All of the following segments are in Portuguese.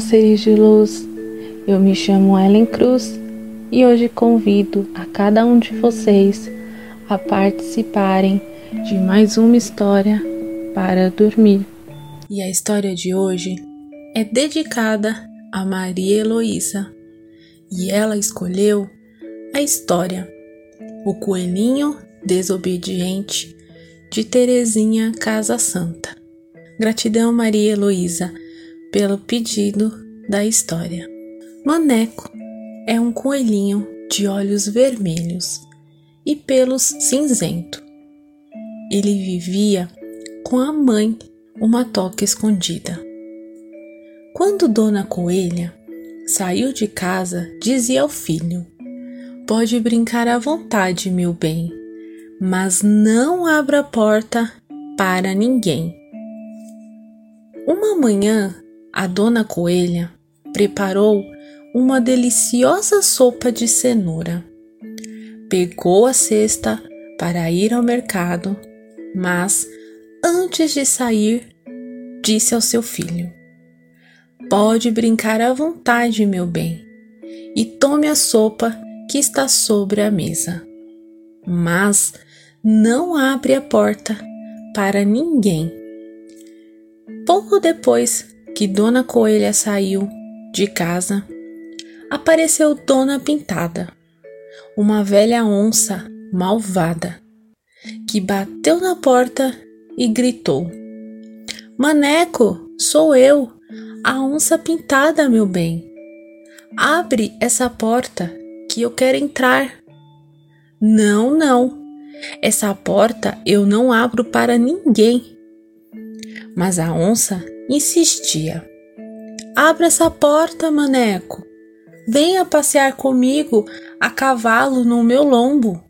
Seres de luz. Eu me chamo Ellen Cruz e hoje convido a cada um de vocês a participarem de mais uma história para dormir. E a história de hoje é dedicada a Maria Heloísa e ela escolheu a história O Coelhinho Desobediente de Terezinha Casa Santa. Gratidão, Maria Heloísa pelo pedido da história. Maneco é um coelhinho de olhos vermelhos e pelos cinzento. Ele vivia com a mãe, uma toca escondida. Quando Dona Coelha saiu de casa, dizia ao filho: Pode brincar à vontade, meu bem, mas não abra a porta para ninguém. Uma manhã, a dona Coelha preparou uma deliciosa sopa de cenoura. Pegou a cesta para ir ao mercado, mas antes de sair, disse ao seu filho: Pode brincar à vontade, meu bem, e tome a sopa que está sobre a mesa. Mas não abre a porta para ninguém. Pouco depois que Dona Coelha saiu de casa, apareceu Dona Pintada, uma velha onça malvada, que bateu na porta e gritou: Maneco, sou eu, a onça pintada, meu bem. Abre essa porta que eu quero entrar. Não, não. Essa porta eu não abro para ninguém. Mas a onça insistia. Abra essa porta, maneco. Venha passear comigo a cavalo no meu lombo.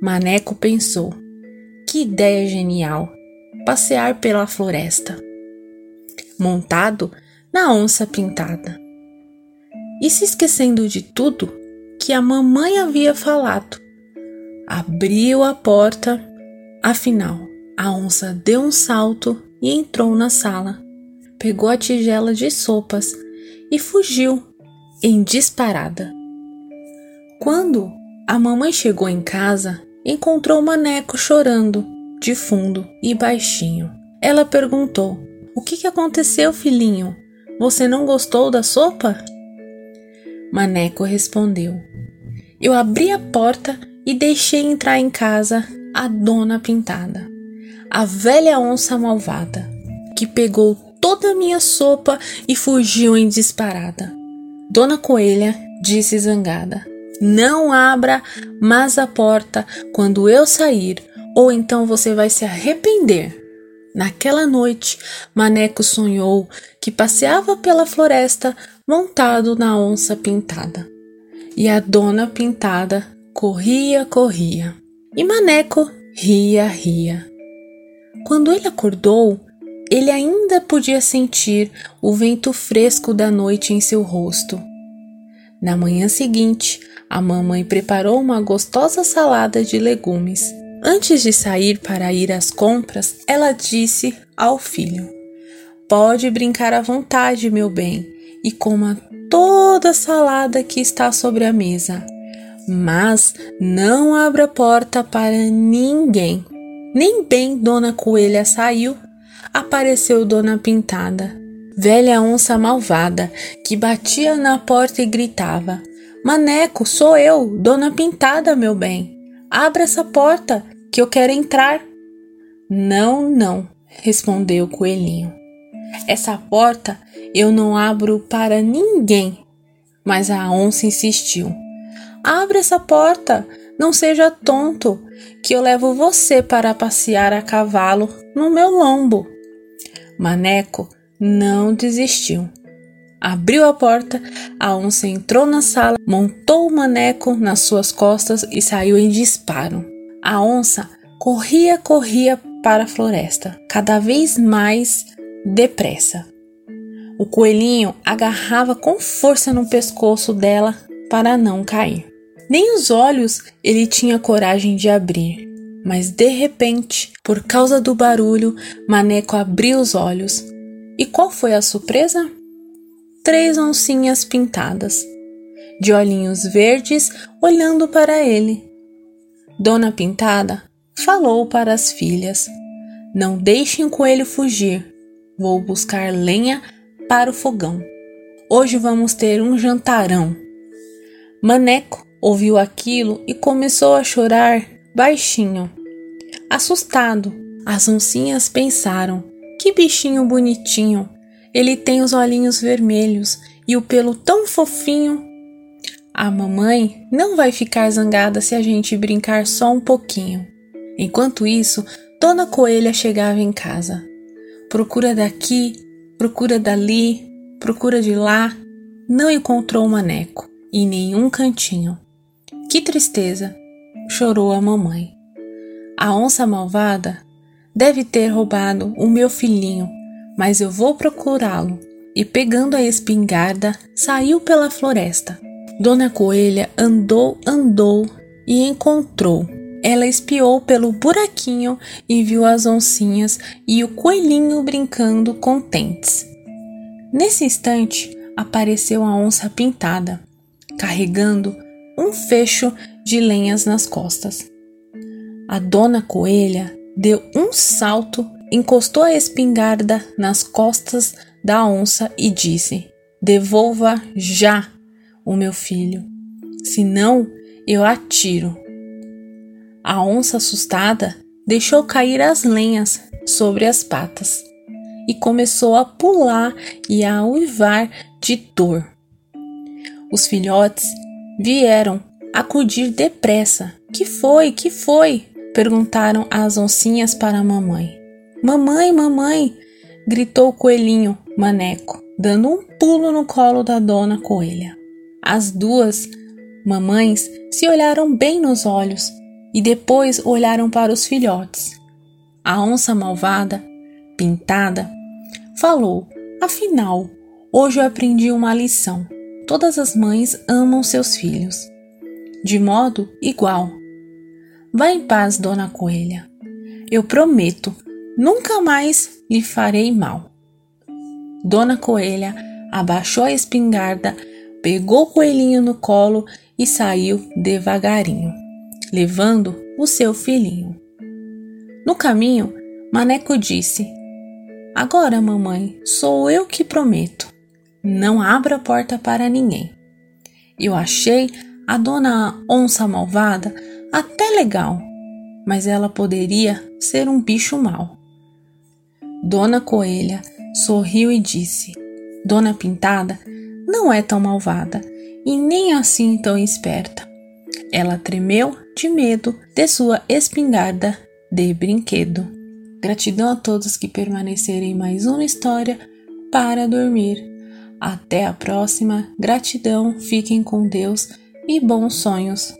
Maneco pensou: que ideia genial! Passear pela floresta, montado na onça pintada. E se esquecendo de tudo que a mamãe havia falado, abriu a porta. Afinal, a onça deu um salto e entrou na sala. Pegou a tigela de sopas e fugiu em disparada. Quando a mamãe chegou em casa, encontrou o maneco chorando, de fundo e baixinho. Ela perguntou: O que, que aconteceu, filhinho? Você não gostou da sopa? Maneco respondeu: Eu abri a porta e deixei entrar em casa a dona pintada a velha onça malvada, que pegou toda a minha sopa e fugiu em disparada. Dona Coelha disse zangada: Não abra mais a porta quando eu sair, ou então você vai se arrepender. Naquela noite, Maneco sonhou que passeava pela floresta montado na onça pintada. E a dona pintada corria, corria. E Maneco ria, ria. Quando ele acordou, ele ainda podia sentir o vento fresco da noite em seu rosto. Na manhã seguinte, a mamãe preparou uma gostosa salada de legumes. Antes de sair para ir às compras, ela disse ao filho: Pode brincar à vontade, meu bem, e coma toda a salada que está sobre a mesa. Mas não abra a porta para ninguém. Nem bem Dona Coelha saiu, apareceu Dona Pintada, velha onça malvada, que batia na porta e gritava: Maneco, sou eu, Dona Pintada, meu bem. Abra essa porta, que eu quero entrar. Não, não, respondeu o coelhinho. Essa porta eu não abro para ninguém. Mas a onça insistiu. Abre essa porta, não seja tonto, que eu levo você para passear a cavalo no meu lombo. Maneco não desistiu. Abriu a porta, a onça entrou na sala, montou o maneco nas suas costas e saiu em disparo. A onça corria, corria para a floresta, cada vez mais depressa. O coelhinho agarrava com força no pescoço dela para não cair. Nem os olhos ele tinha coragem de abrir. Mas de repente, por causa do barulho, Maneco abriu os olhos. E qual foi a surpresa? três oncinhas pintadas, de olhinhos verdes, olhando para ele. Dona Pintada falou para as filhas: Não deixem o coelho fugir. Vou buscar lenha para o fogão. Hoje vamos ter um jantarão. Maneco ouviu aquilo e começou a chorar baixinho. Assustado, as oncinhas pensaram: que bichinho bonitinho! Ele tem os olhinhos vermelhos e o pelo tão fofinho. A mamãe não vai ficar zangada se a gente brincar só um pouquinho. Enquanto isso, Dona Coelha chegava em casa. Procura daqui, procura dali, procura de lá, não encontrou o maneco em nenhum cantinho. Que tristeza! chorou a mamãe. A onça malvada deve ter roubado o meu filhinho, mas eu vou procurá-lo. E pegando a espingarda, saiu pela floresta. Dona Coelha andou, andou e encontrou. Ela espiou pelo buraquinho e viu as oncinhas e o coelhinho brincando contentes. Nesse instante, apareceu a onça pintada, carregando um fecho de lenhas nas costas. A dona coelha deu um salto, encostou a espingarda nas costas da onça e disse: Devolva já o meu filho, senão eu atiro. A onça assustada deixou cair as lenhas sobre as patas e começou a pular e a uivar de dor. Os filhotes vieram acudir depressa. Que foi? Que foi? perguntaram as oncinhas para a mamãe. Mamãe, mamãe! gritou o coelhinho Maneco, dando um pulo no colo da dona coelha. As duas mamães se olharam bem nos olhos e depois olharam para os filhotes. A onça malvada pintada, falou: Afinal, hoje eu aprendi uma lição. Todas as mães amam seus filhos, de modo igual. Vá em paz, dona Coelha. Eu prometo, nunca mais lhe farei mal. Dona Coelha abaixou a espingarda, pegou o coelhinho no colo e saiu devagarinho, levando o seu filhinho. No caminho, Maneco disse: Agora, mamãe, sou eu que prometo. Não abra a porta para ninguém. Eu achei a dona onça malvada até legal, mas ela poderia ser um bicho mau. Dona Coelha sorriu e disse: Dona Pintada não é tão malvada e nem assim tão esperta. Ela tremeu de medo de sua espingarda de brinquedo. Gratidão a todos que permanecerem em mais uma história para dormir. Até a próxima. Gratidão, fiquem com Deus e bons sonhos.